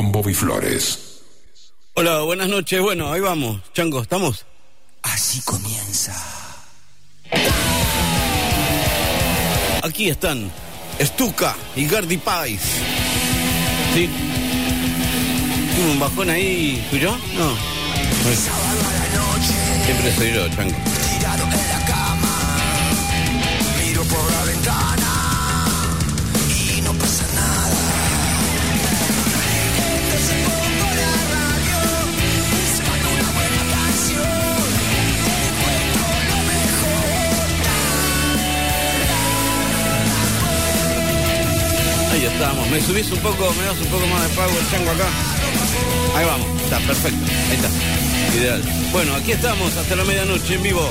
con Bobby Flores. Hola, buenas noches. Bueno, ahí vamos. Chango, ¿estamos? Así comienza. Aquí están Stuka y Gardy Pais. ¿Sí? ¿Tuvo un bajón ahí? ¿Fui yo? No. Siempre soy yo, Chango. Estamos. ¿Me subís un poco, me das un poco más de power, Chango, acá? Ahí vamos. Está, perfecto. Ahí está. Ideal. Bueno, aquí estamos hasta la medianoche en vivo.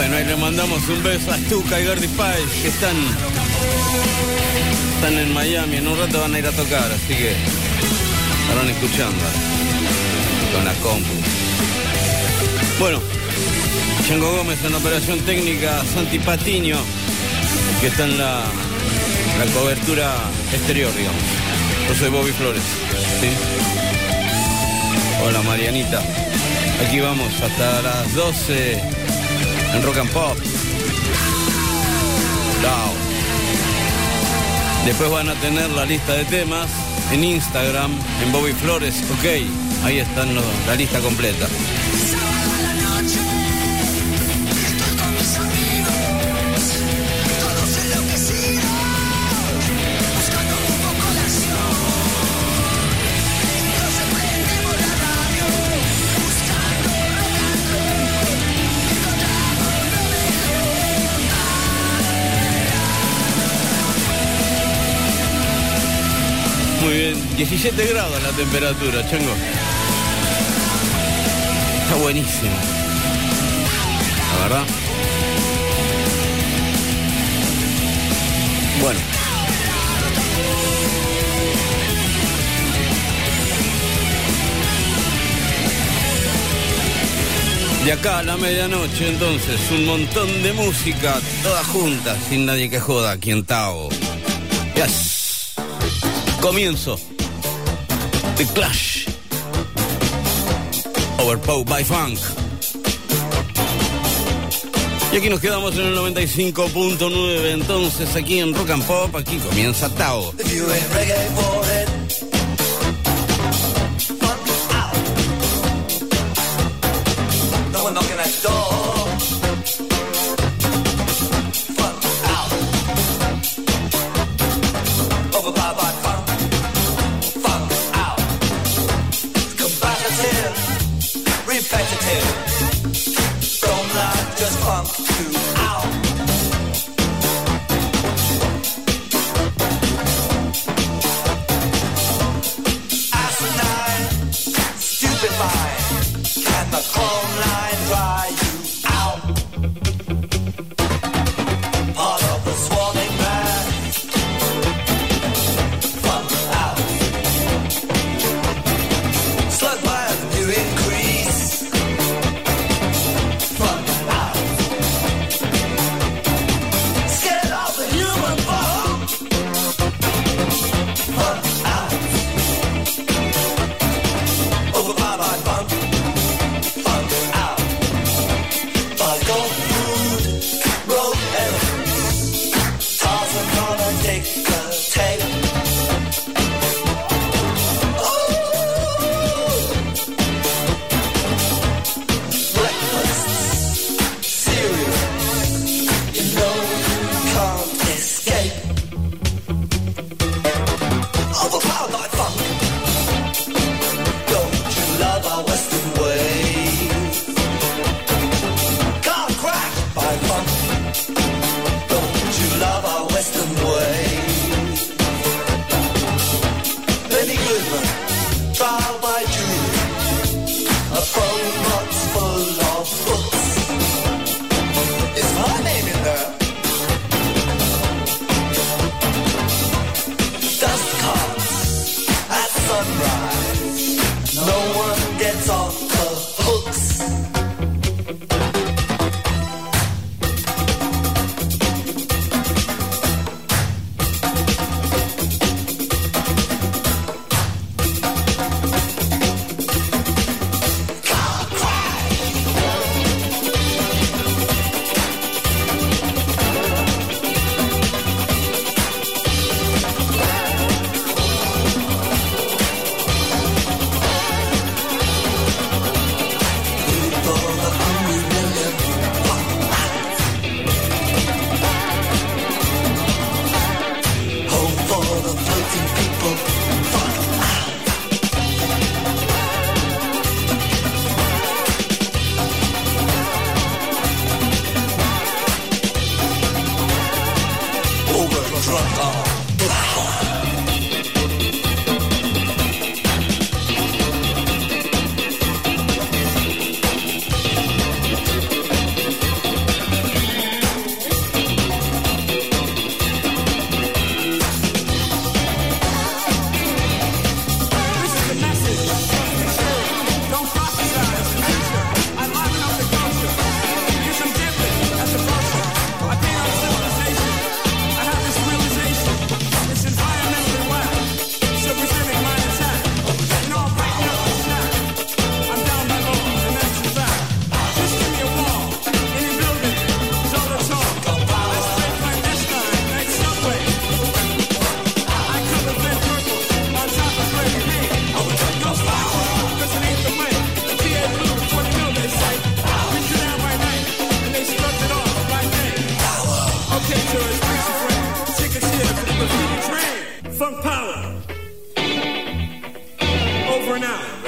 Bueno, ahí le mandamos un beso a Stuka y Gardy Pais que están, están en Miami. En un rato van a ir a tocar, así que estarán escuchando con la compu. Bueno, Chango Gómez en operación técnica, Santi Patiño, que está en la, la cobertura exterior, digamos. Yo soy Bobby Flores. Hola Marianita. Aquí vamos hasta las 12 en Rock and Pop. Después van a tener la lista de temas en Instagram, en Bobby Flores, ok. Ahí están los- la lista completa. Muy bien, 17 grados la temperatura, chango. Está buenísimo. La verdad. Bueno. De acá a la medianoche, entonces, un montón de música, toda junta, sin nadie que joda, aquí en Tao. Yes. Comienzo. The Clash. Overpowered by Funk. Y aquí nos quedamos en el 95.9, entonces aquí en Rock and Pop, aquí comienza Tao. now.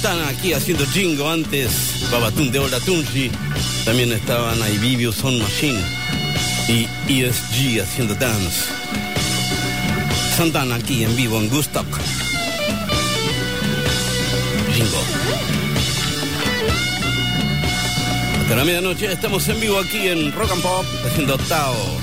Santana aquí haciendo jingo antes. Babatun de Ola Tunji. También estaban ahí Vivio Son Machine. Y ESG haciendo dance. Santana aquí en vivo en Gustock. Jingo. Hasta la medianoche estamos en vivo aquí en Rock and Pop haciendo Tao.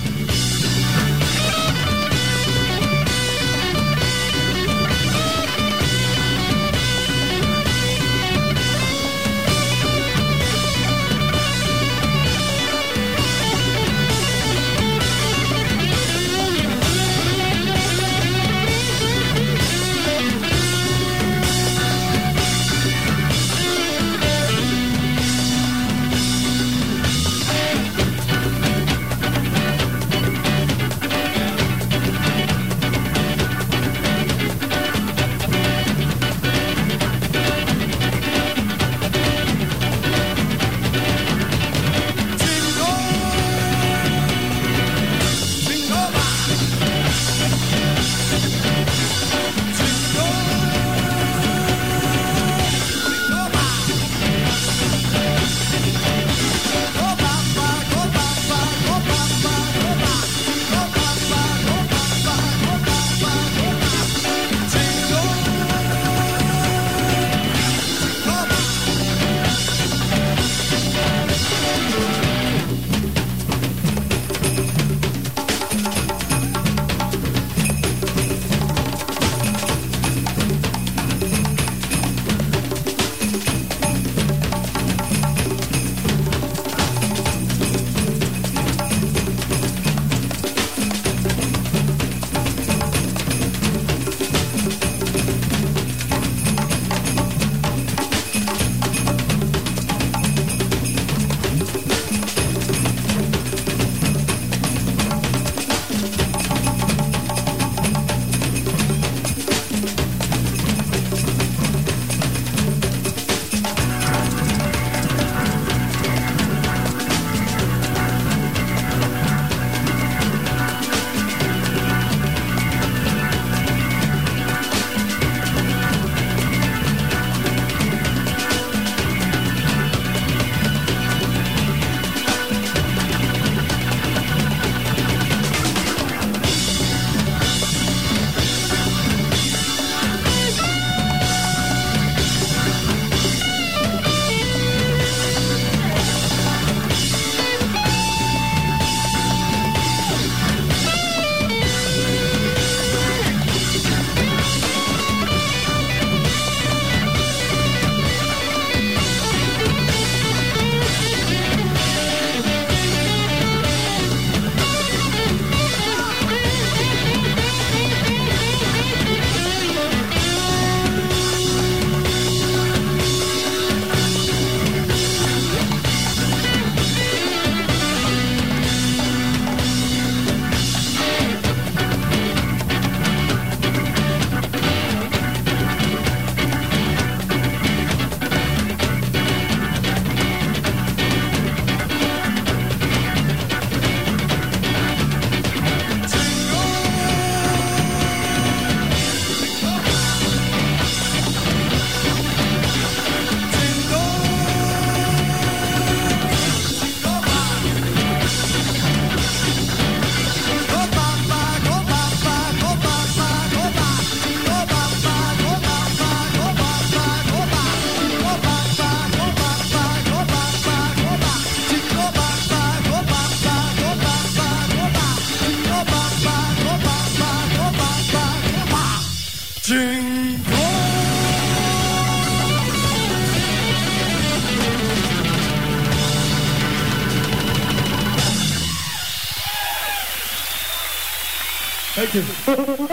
Thank you.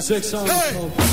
This next song is called Persuasion. Hey!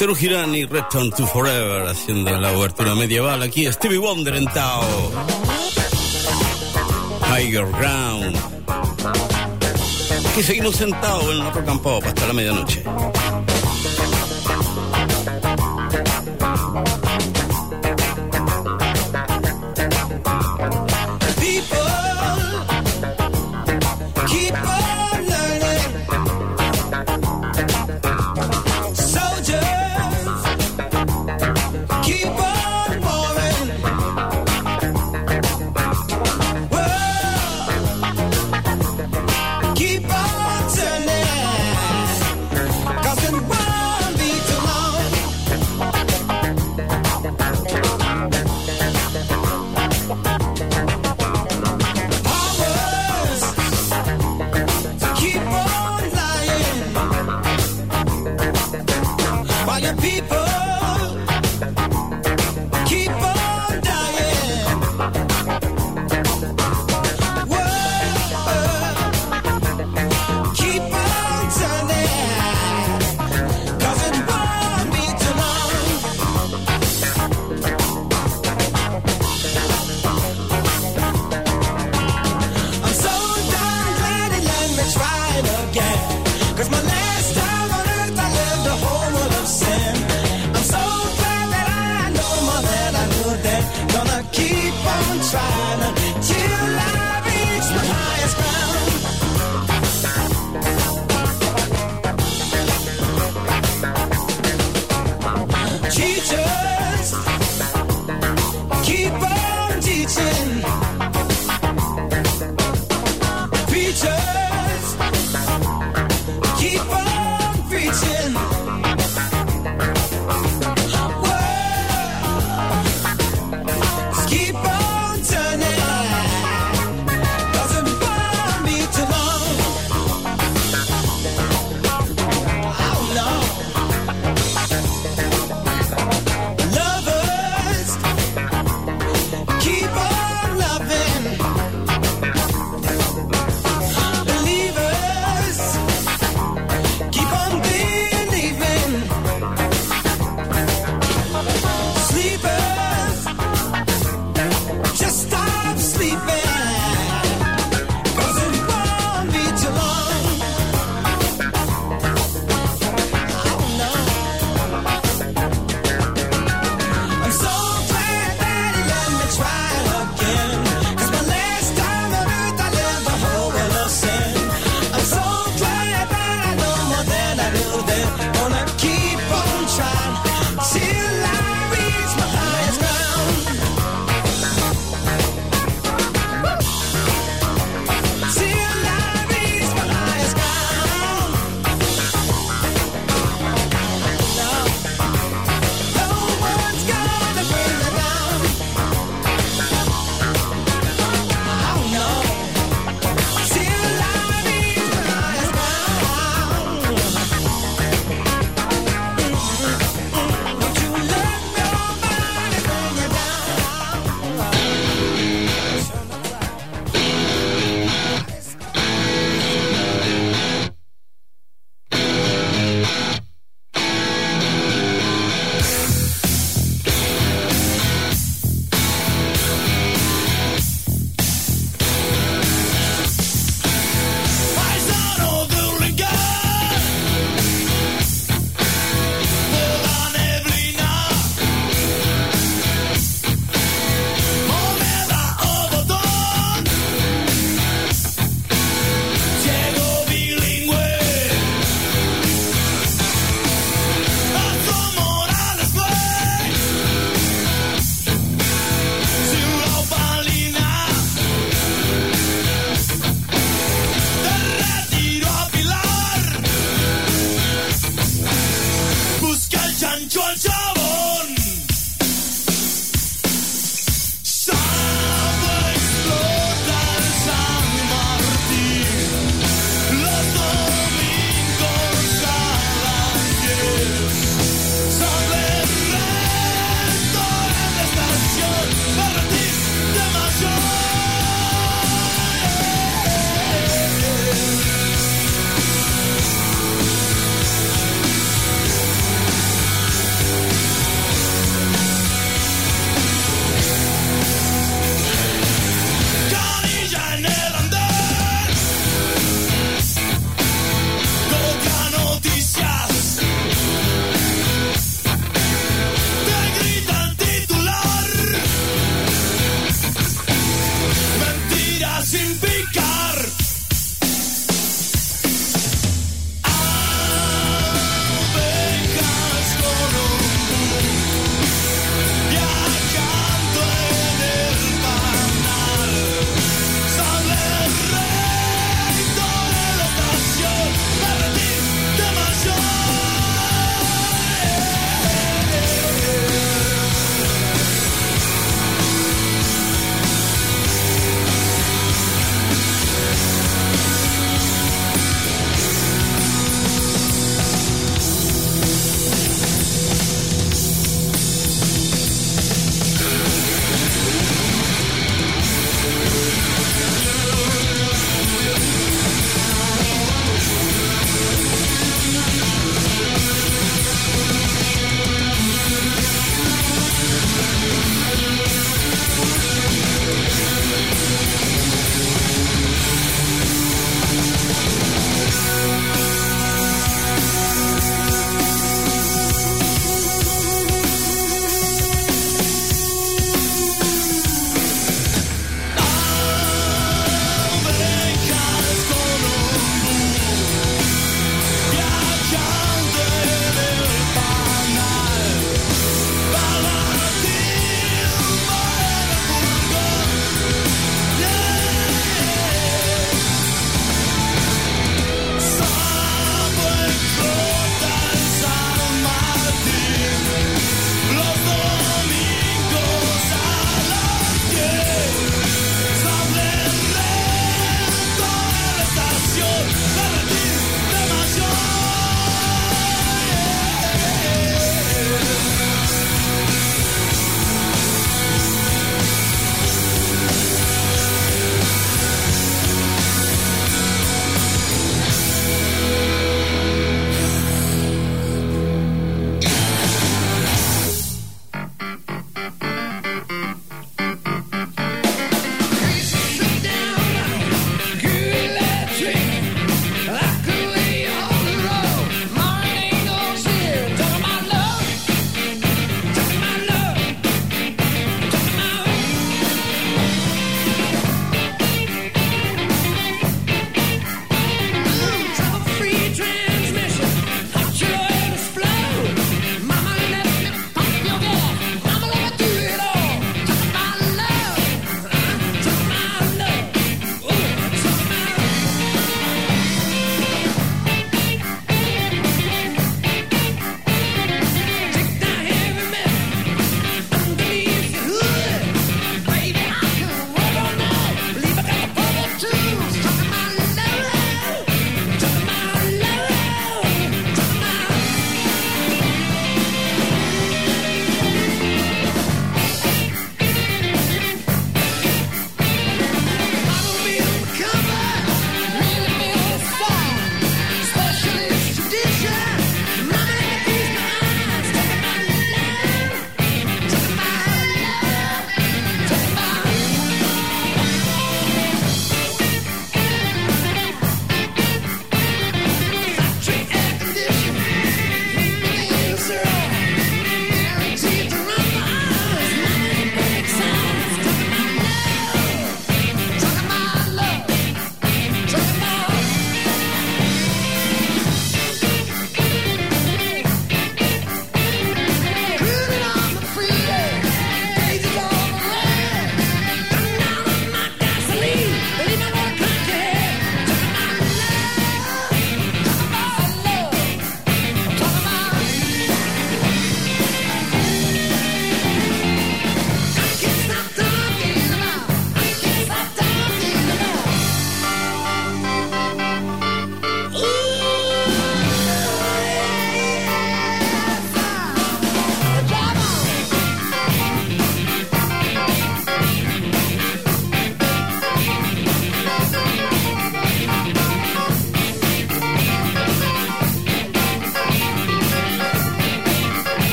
Cero Girán y Return to Forever haciendo la cobertura medieval. Aquí Stevie Wonder en Tao. Tiger Ground. Aquí seguimos sentados en la rock and pop hasta la medianoche.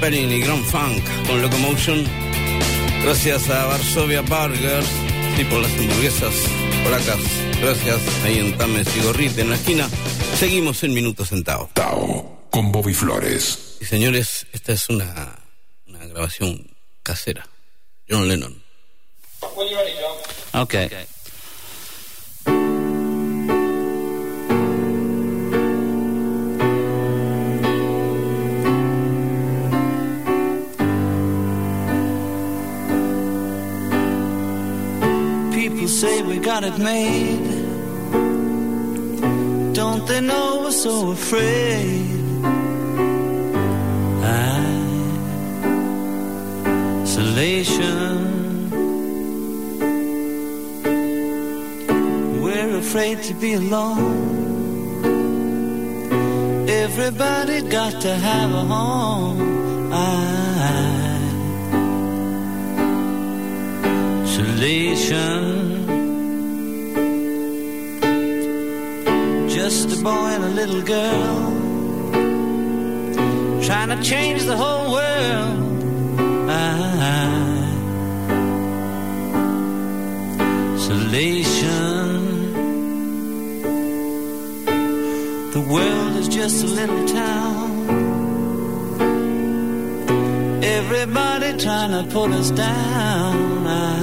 Zeppelin y Grand Funk con Locomotion. Gracias a Varsovia Burgers y por las hamburguesas polacas. Gracias ahí en Tames y Gorrite en la esquina. Seguimos en Minuto Centavo. Tao, con Bobby Flores. Y señores, esta es una, una grabación casera. John Lennon. Okay. Got it made. Don't they know we're so afraid? Isolation. We're afraid to be alone. Everybody got to have a home. Isolation. Just a boy and a little girl trying to change the whole world. Isolation. The world is just a little town. Everybody trying to pull us down. Isolation.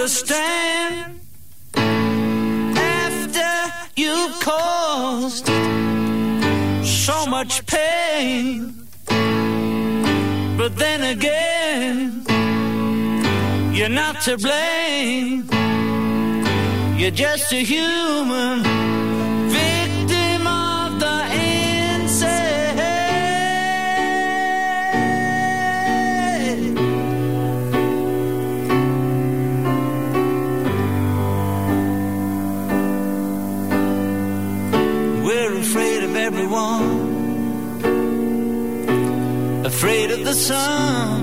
Understand after you've caused so much pain. But then again, you're not to blame. You're just a human the sun.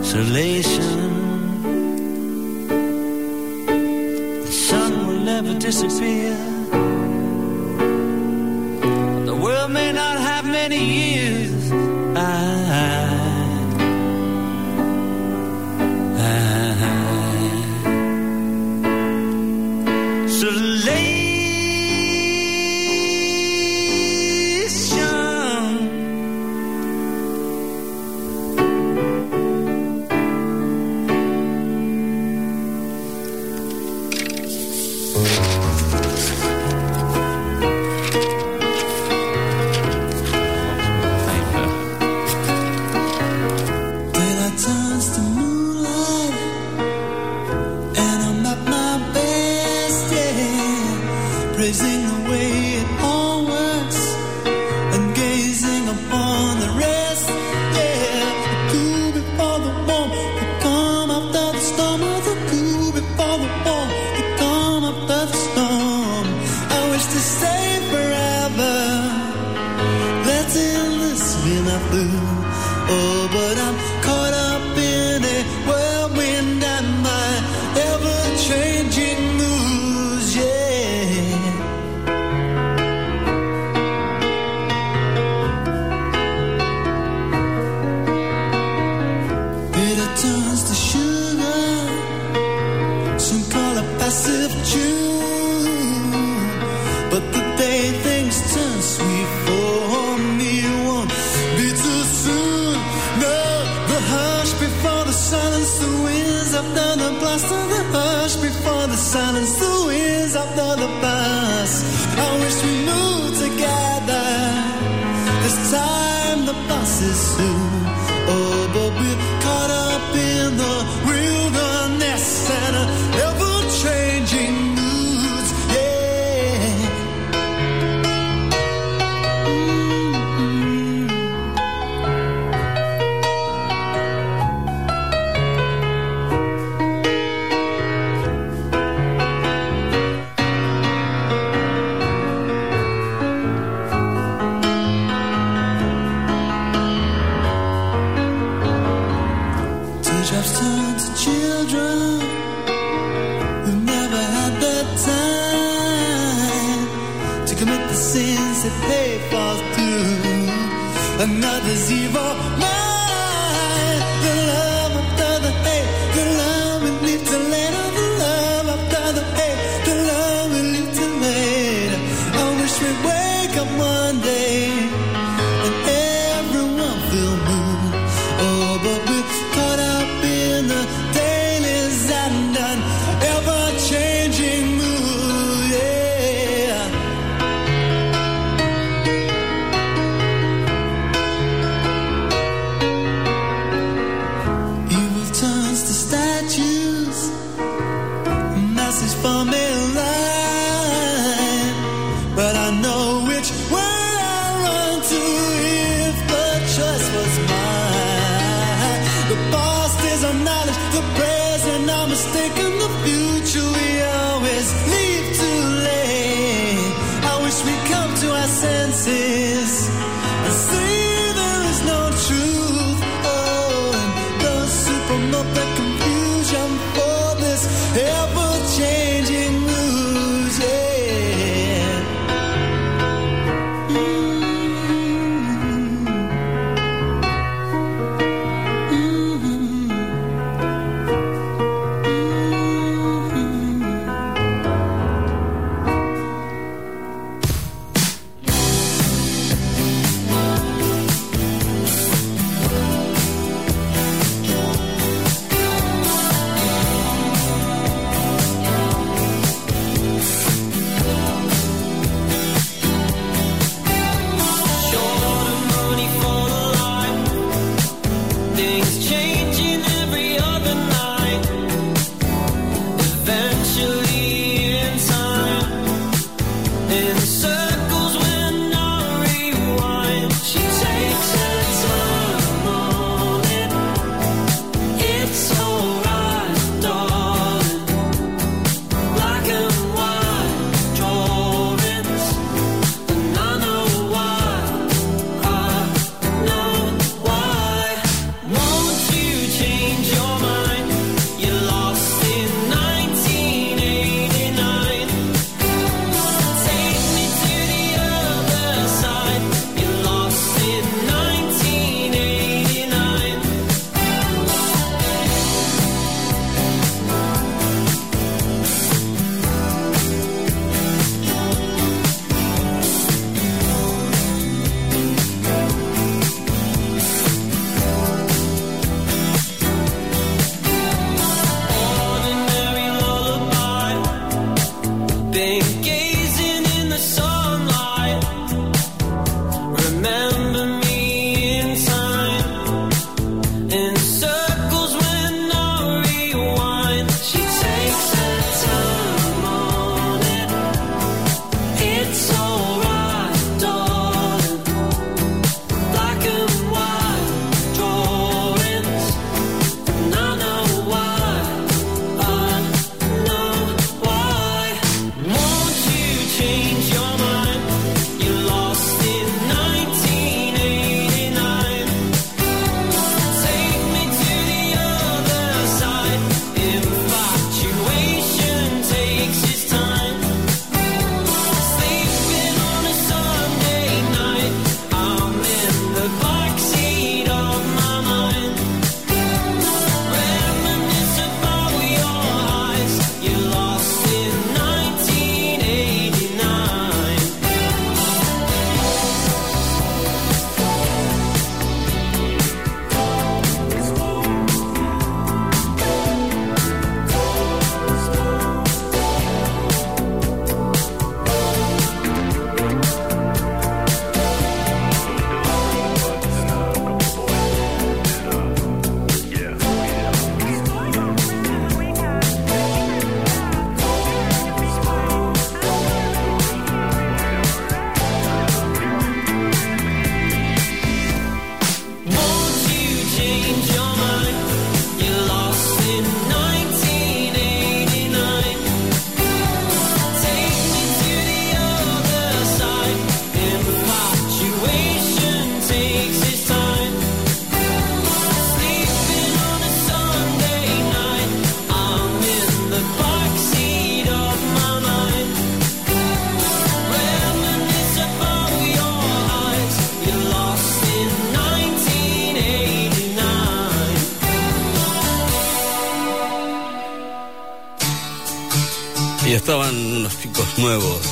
Isolation. The sun will never disappear. The world may not have many years. Blue. Oh, but I'm is soon. Oh,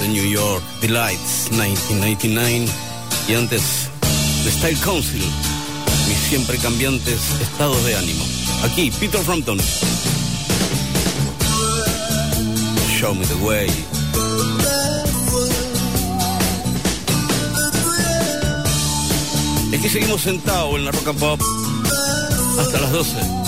de New York, Delights 1999, y antes The Style Council, mis siempre cambiantes estados de ánimo. Aquí, Peter Frampton. Show me the way. Y aquí seguimos sentados en la Rock and Pop hasta las 12.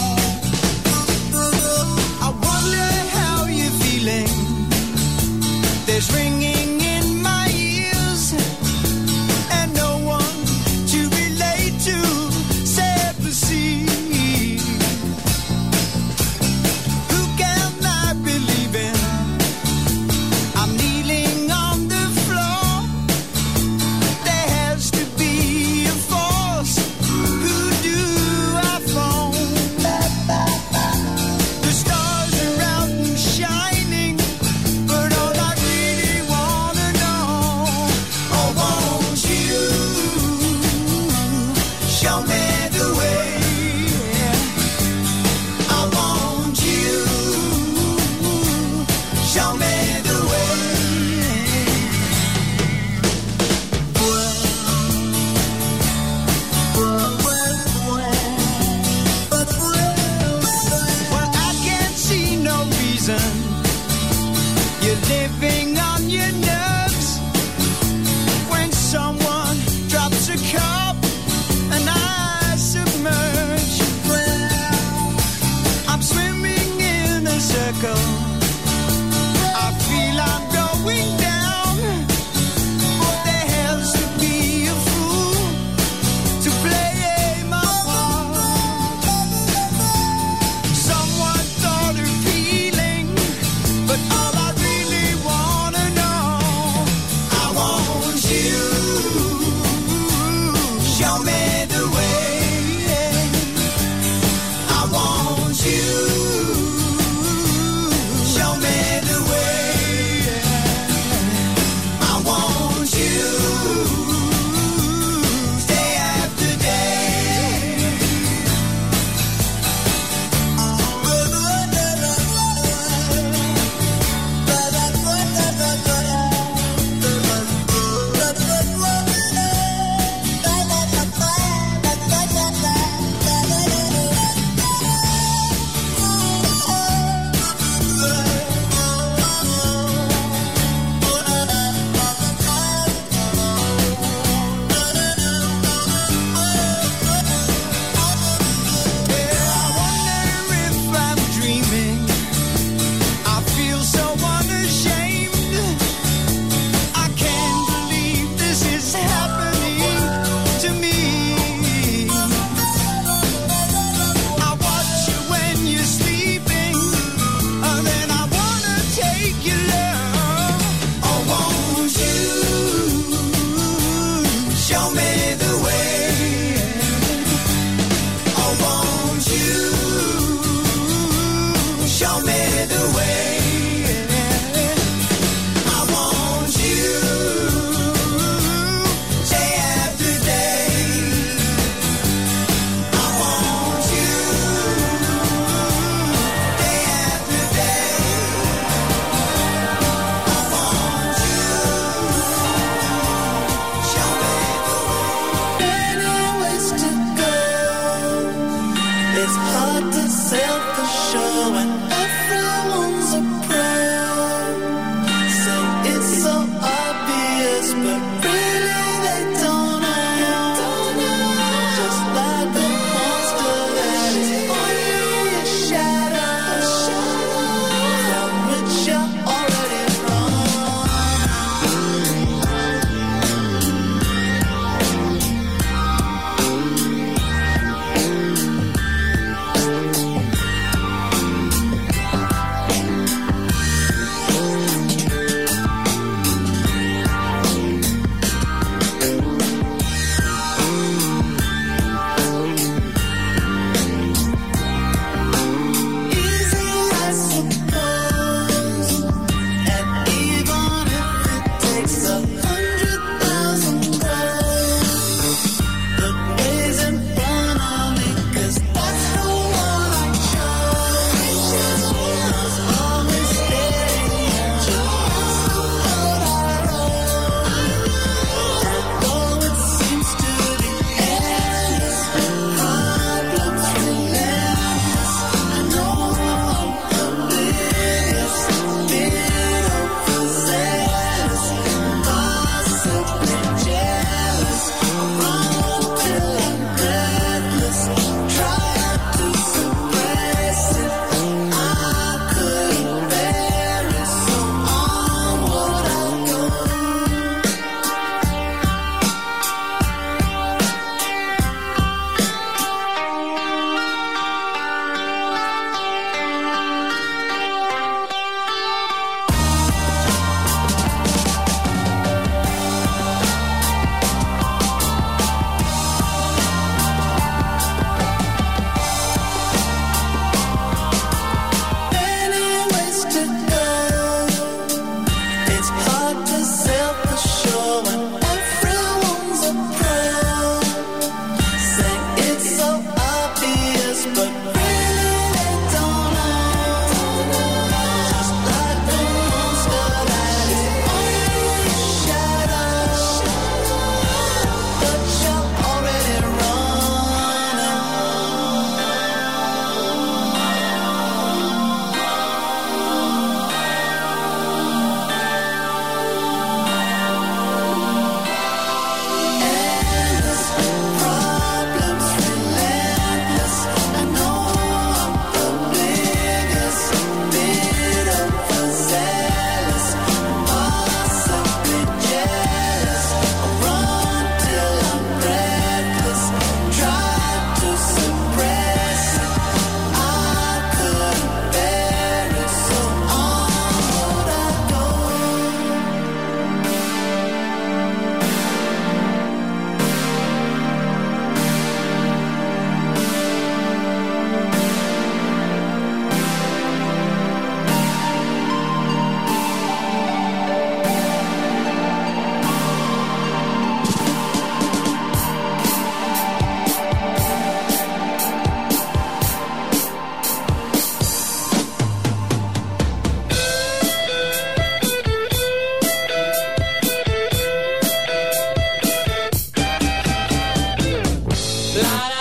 whisper Then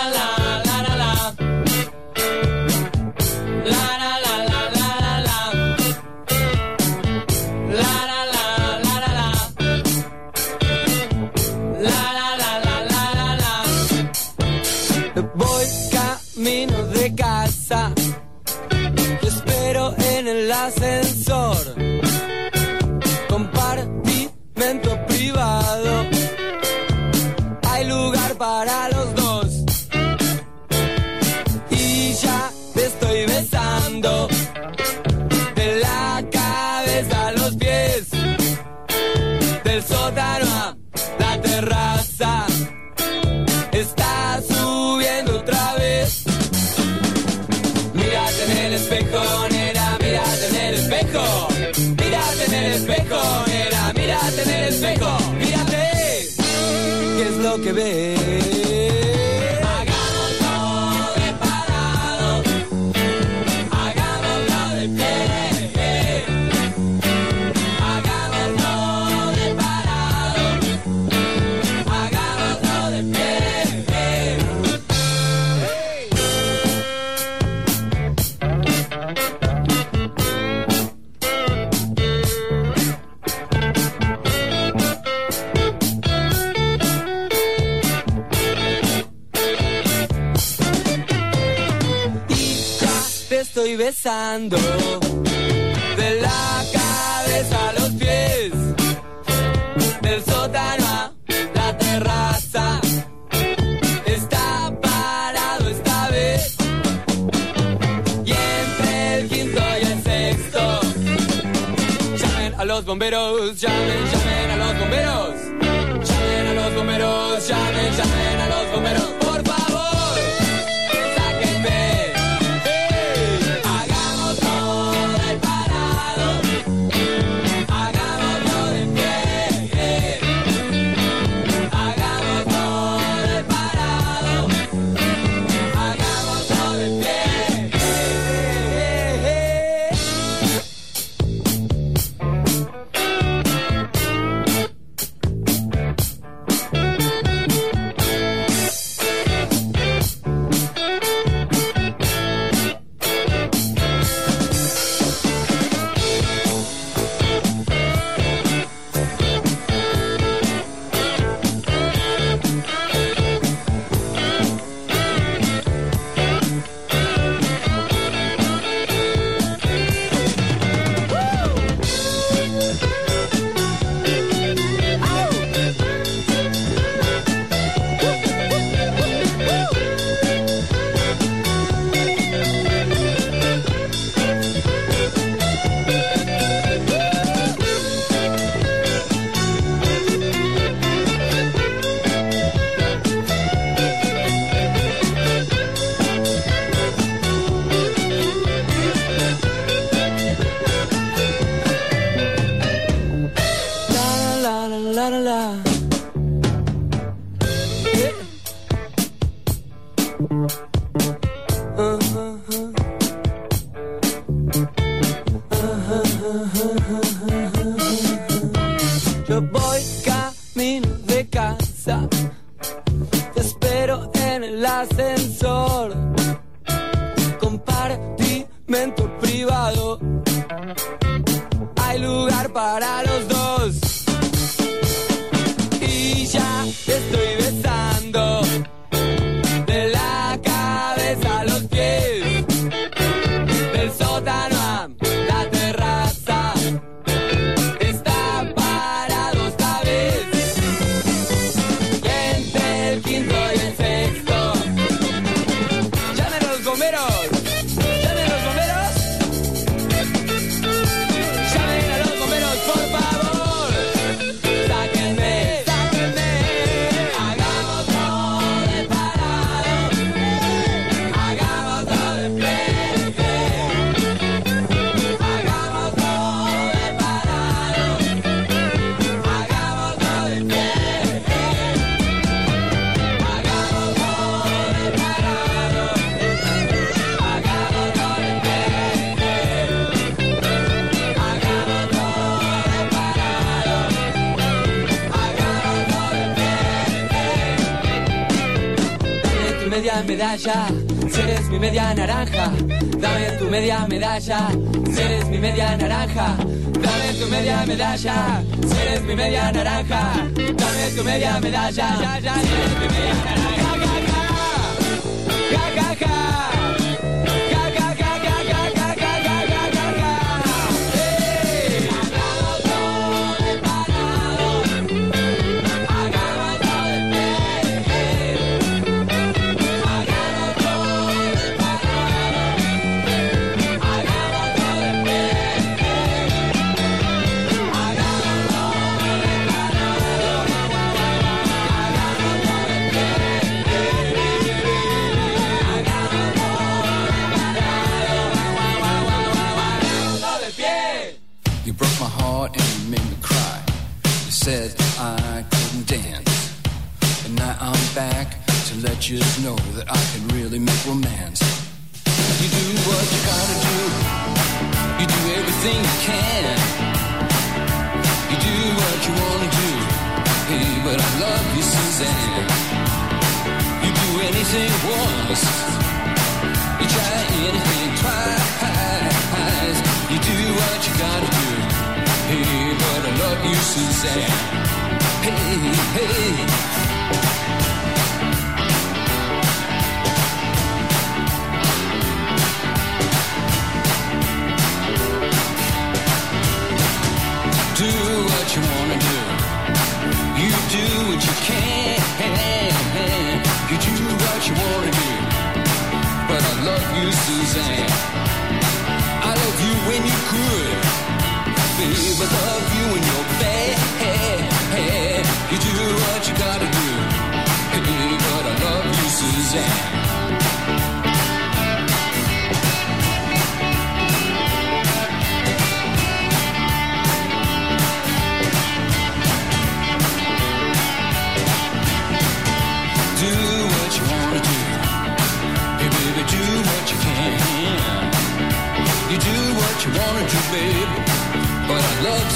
medalla, ya, ya, si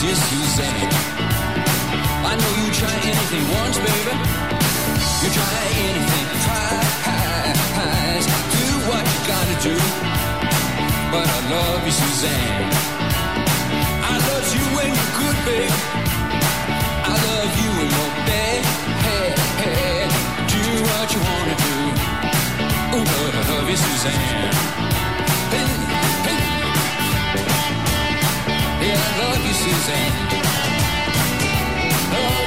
I Suzanne. I know you try anything once, baby. You try anything twice. Do what you gotta do. But I love you, Suzanne. I love you when you're good, baby. I love you when you're bad. Do what you wanna do. Oh, but I love you, Suzanne. Love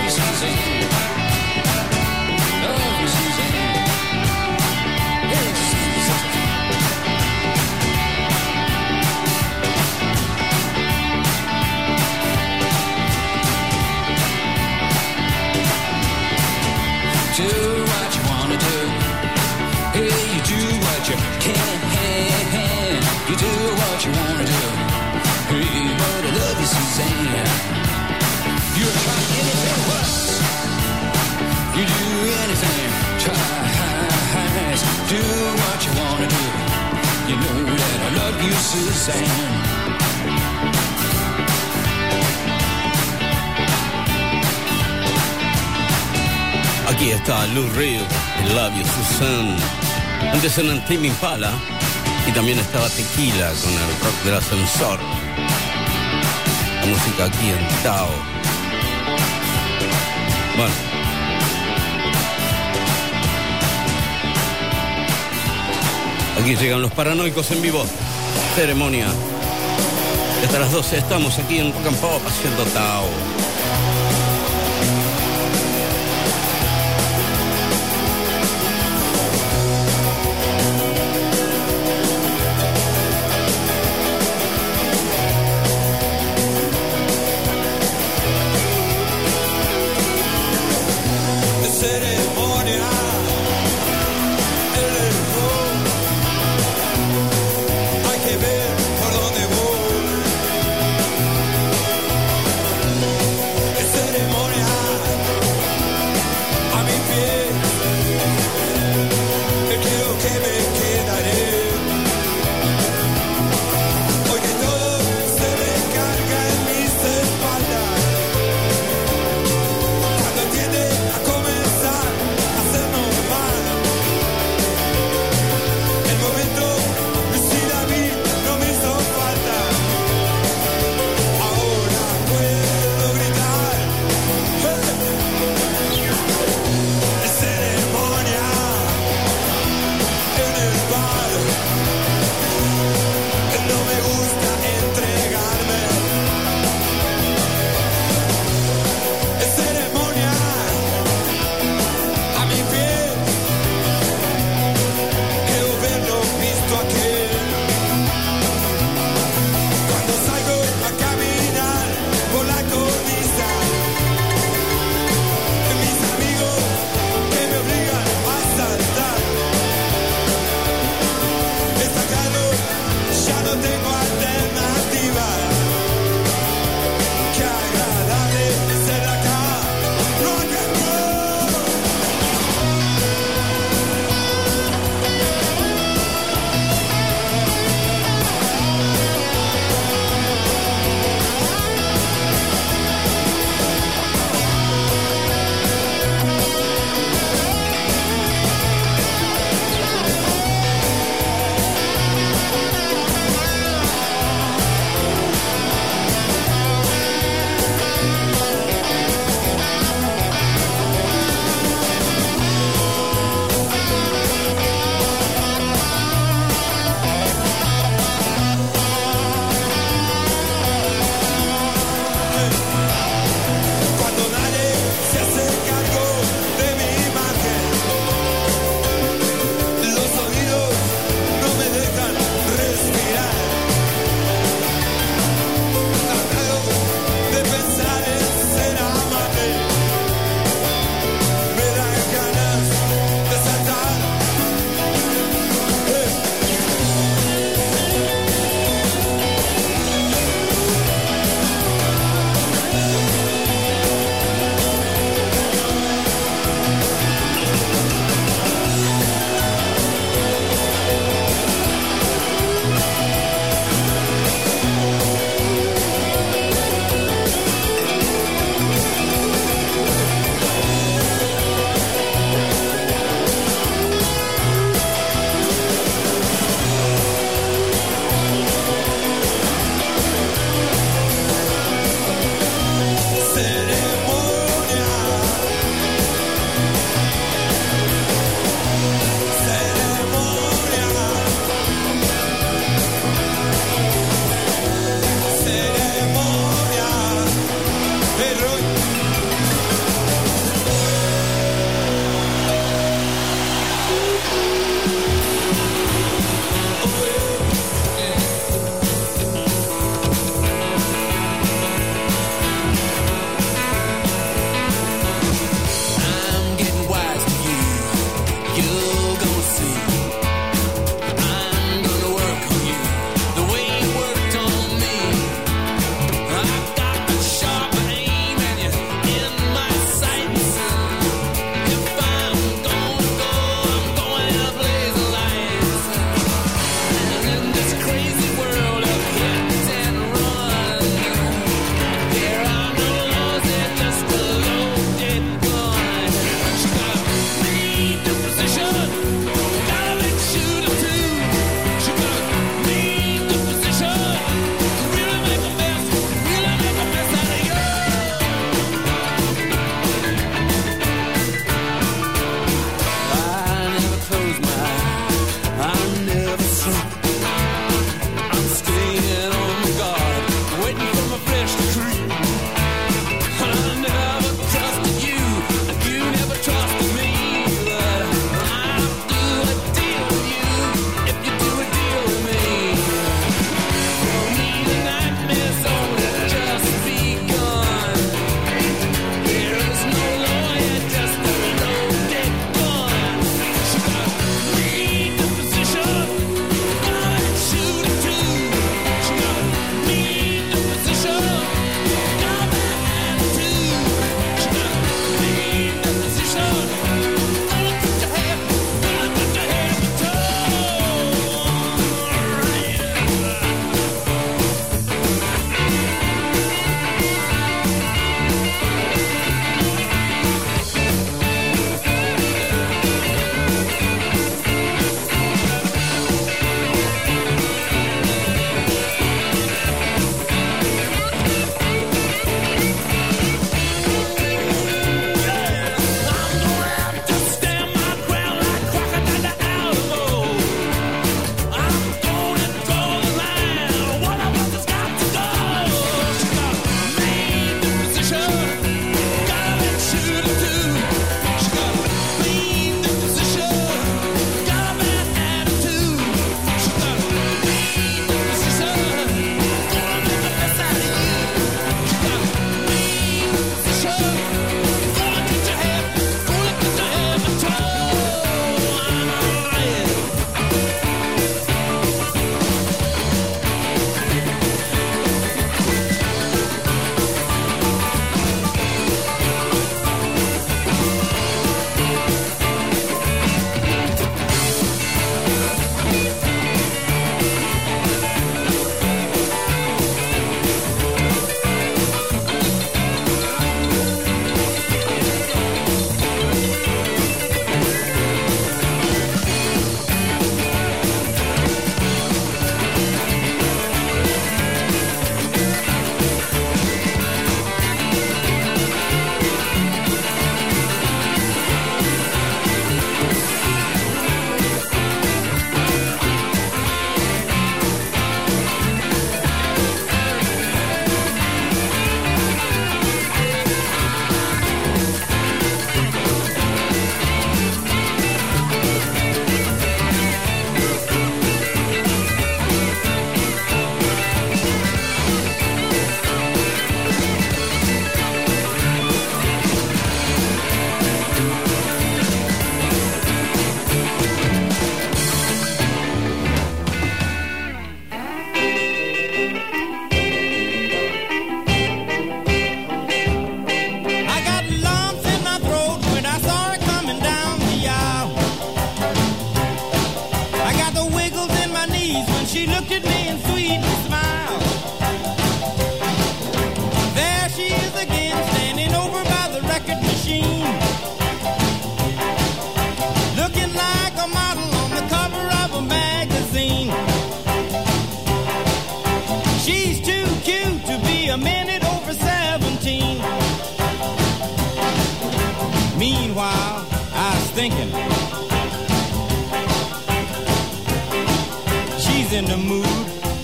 you, Suzanne. Love you, Suzanne. You, Suzanne. Do what you wanna do. You do what you can. You do what you wanna do. Aquí está Lou Reed, I Love You Susan. Antes eran Tim Impala y también estaba Tequila con el rock del ascensor. Música aquí en Tao. Bueno. Aquí llegan los paranoicos en vivo. Ceremonia. Hasta las 12 estamos aquí en Rock haciendo Tao.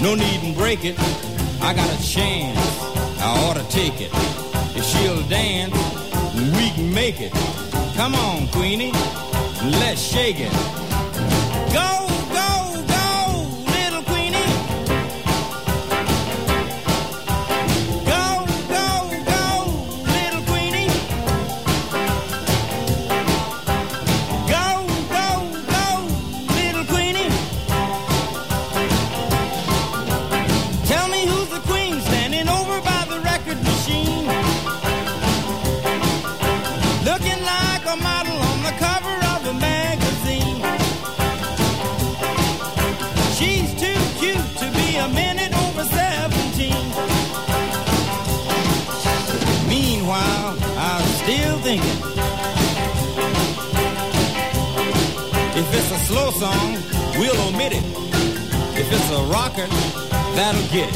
No need to break it. I got a chance. I ought to take it. If she'll dance, we can make it. Come on, Queenie. Let's shake it. Go! a slow song, we'll omit it. If it's a rocker, that'll get it.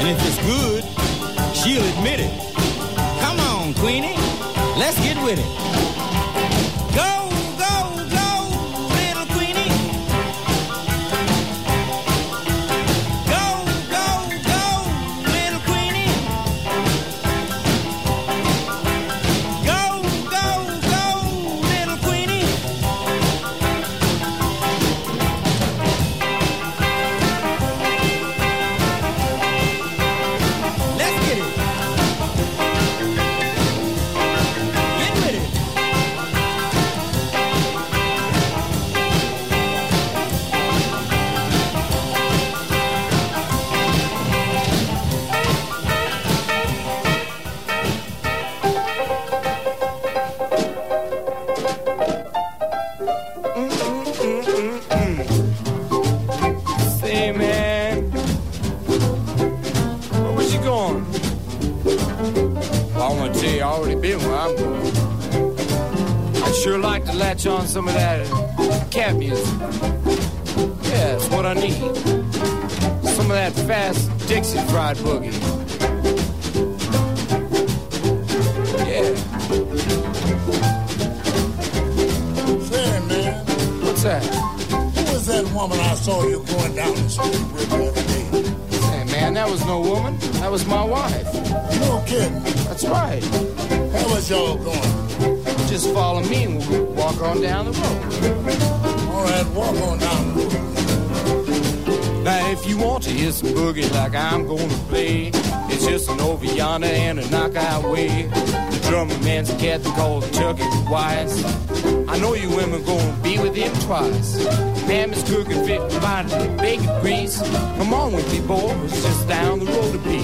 And if it's good, she'll admit it. Come on, Queenie, let's get with it. I'm gonna play. It's just an Oviana and a knockout way. The drummer man's a cat called Chucky Wise. I know you women gonna be with him twice. Pam is cooking fit body, bacon grease. Come on with me, boys, just down the road a piece.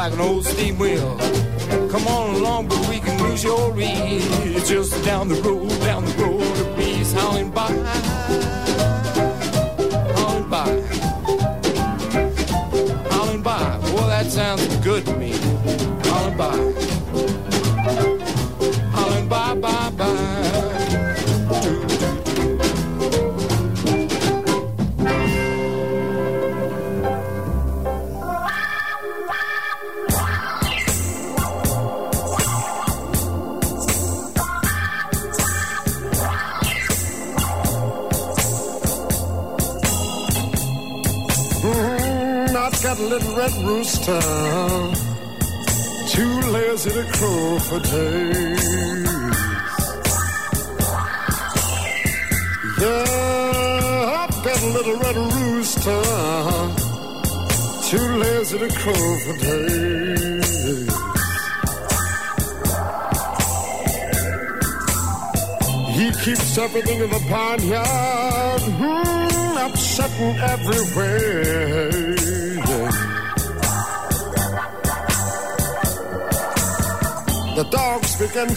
like an old steam wheel.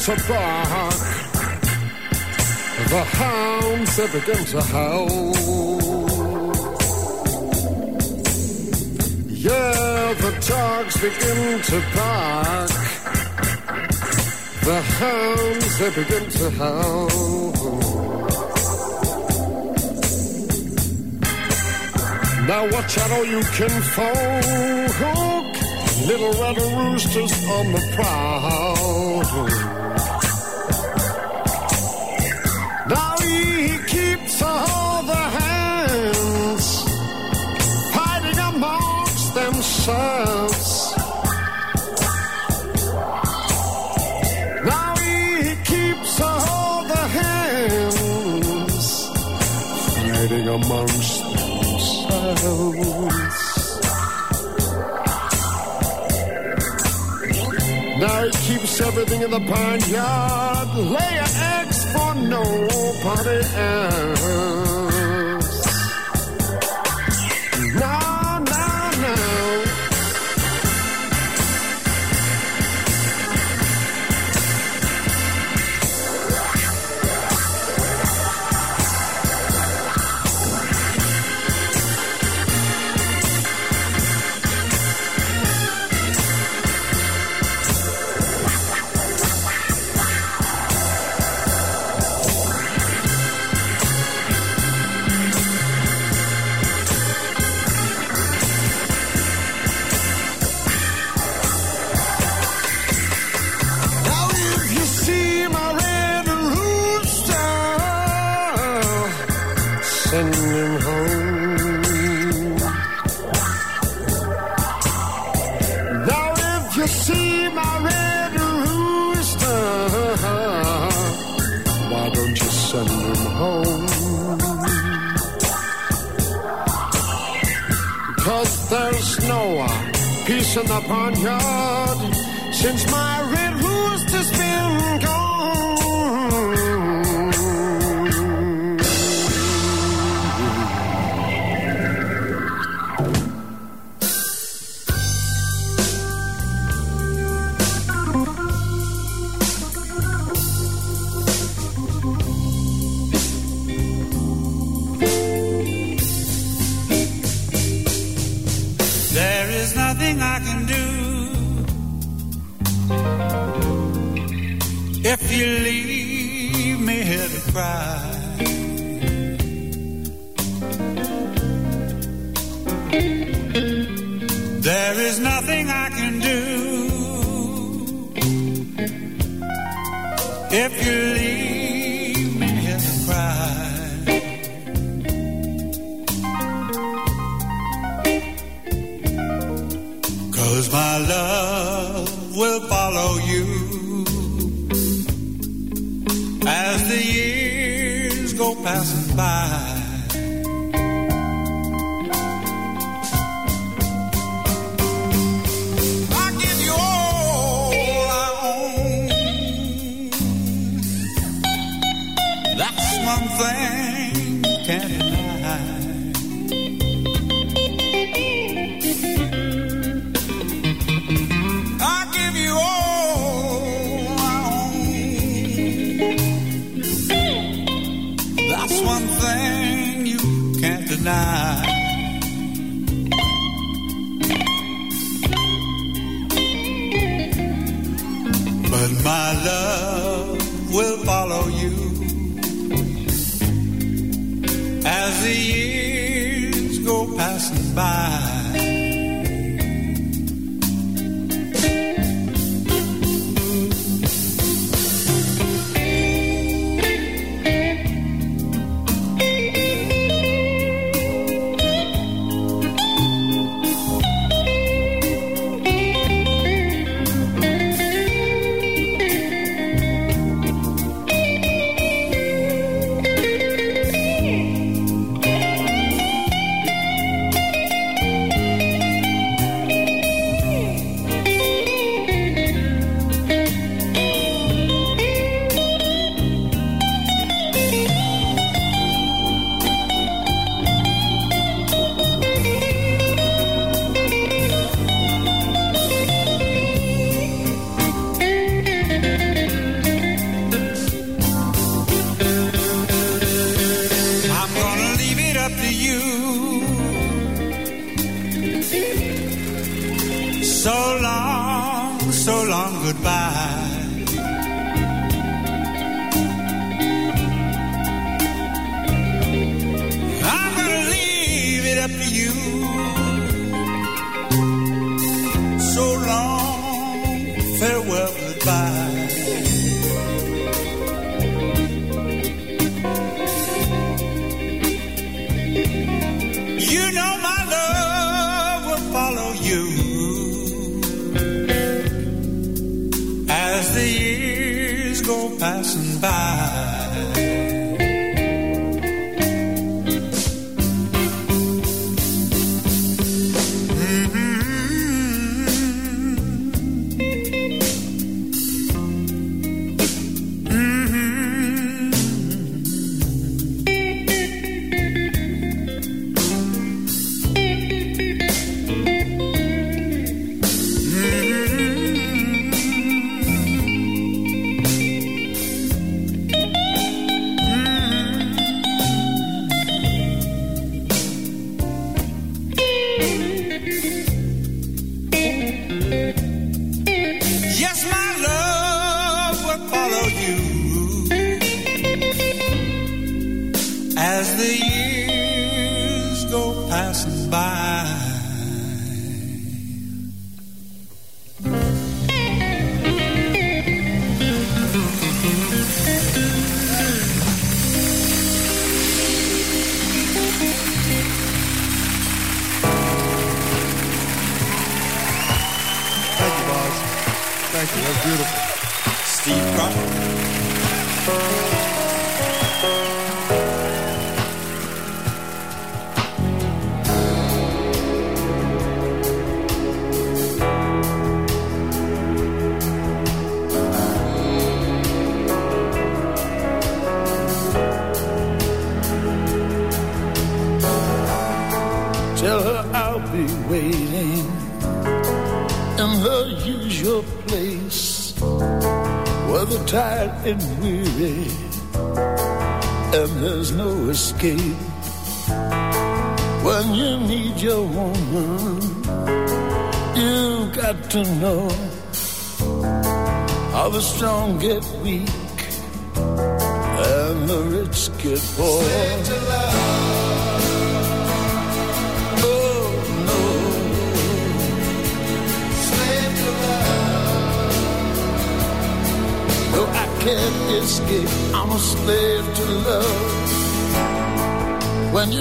to bark. The hounds, they begin to howl. Yeah, the dogs begin to bark. The hounds, they begin to howl. Now watch out, all you kinfolk. Little red roosters on the prowl. amongst themselves. Now he keeps everything in the pine yard, lay eggs for nobody else.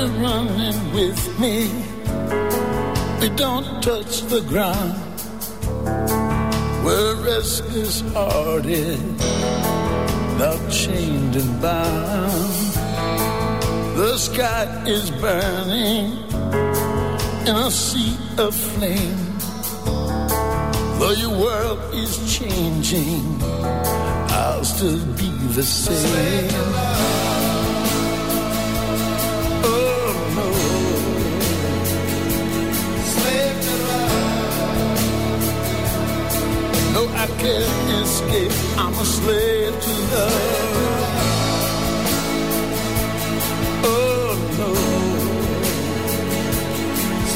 are running with me. we don't touch the ground where restless hearted, not chained and bound. The sky is burning in a sea of flame. Though your world is changing, I'll still be the same. A slave to love. Oh no,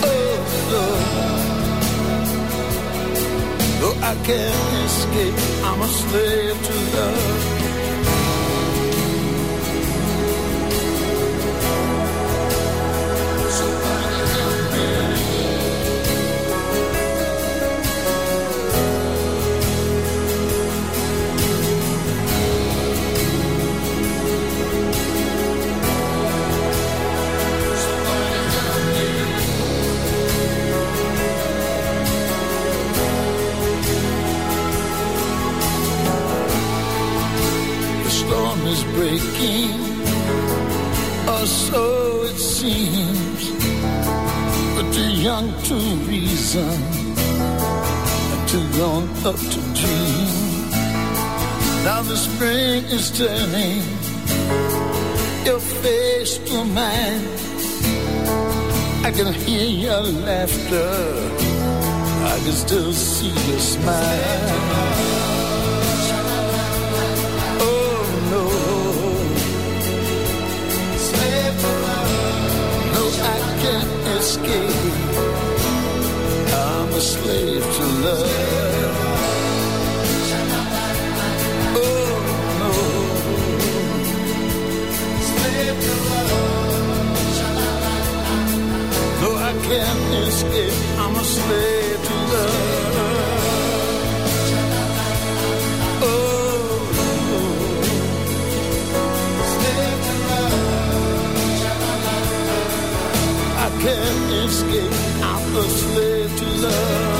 oh no. I can't escape, I'm a slave to love. Breaking, or so it seems. But too young to reason, and too grown up to dream. Now the spring is turning your face to mine. I can hear your laughter, I can still see your smile. A slave to love. Oh no. No, I can't escape. I'm a slave to love. Oh slave to love. I can't escape. I'm a slave to love.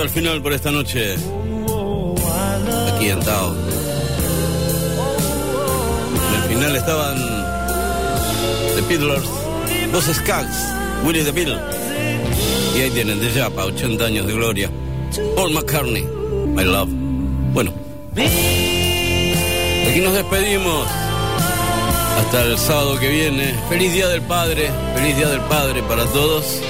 Al final por esta noche. Aquí en Tao. En el final estaban The Beatles, los Skaggs, Willie the Beatle. Y ahí tienen de Yapa, 80 años de gloria. Paul McCartney, My Love. Bueno, aquí nos despedimos. Hasta el sábado que viene. Feliz Día del Padre, feliz Día del Padre para todos.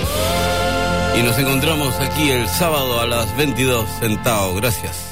Y nos encontramos aquí el sábado a las 22 en Tao. Gracias.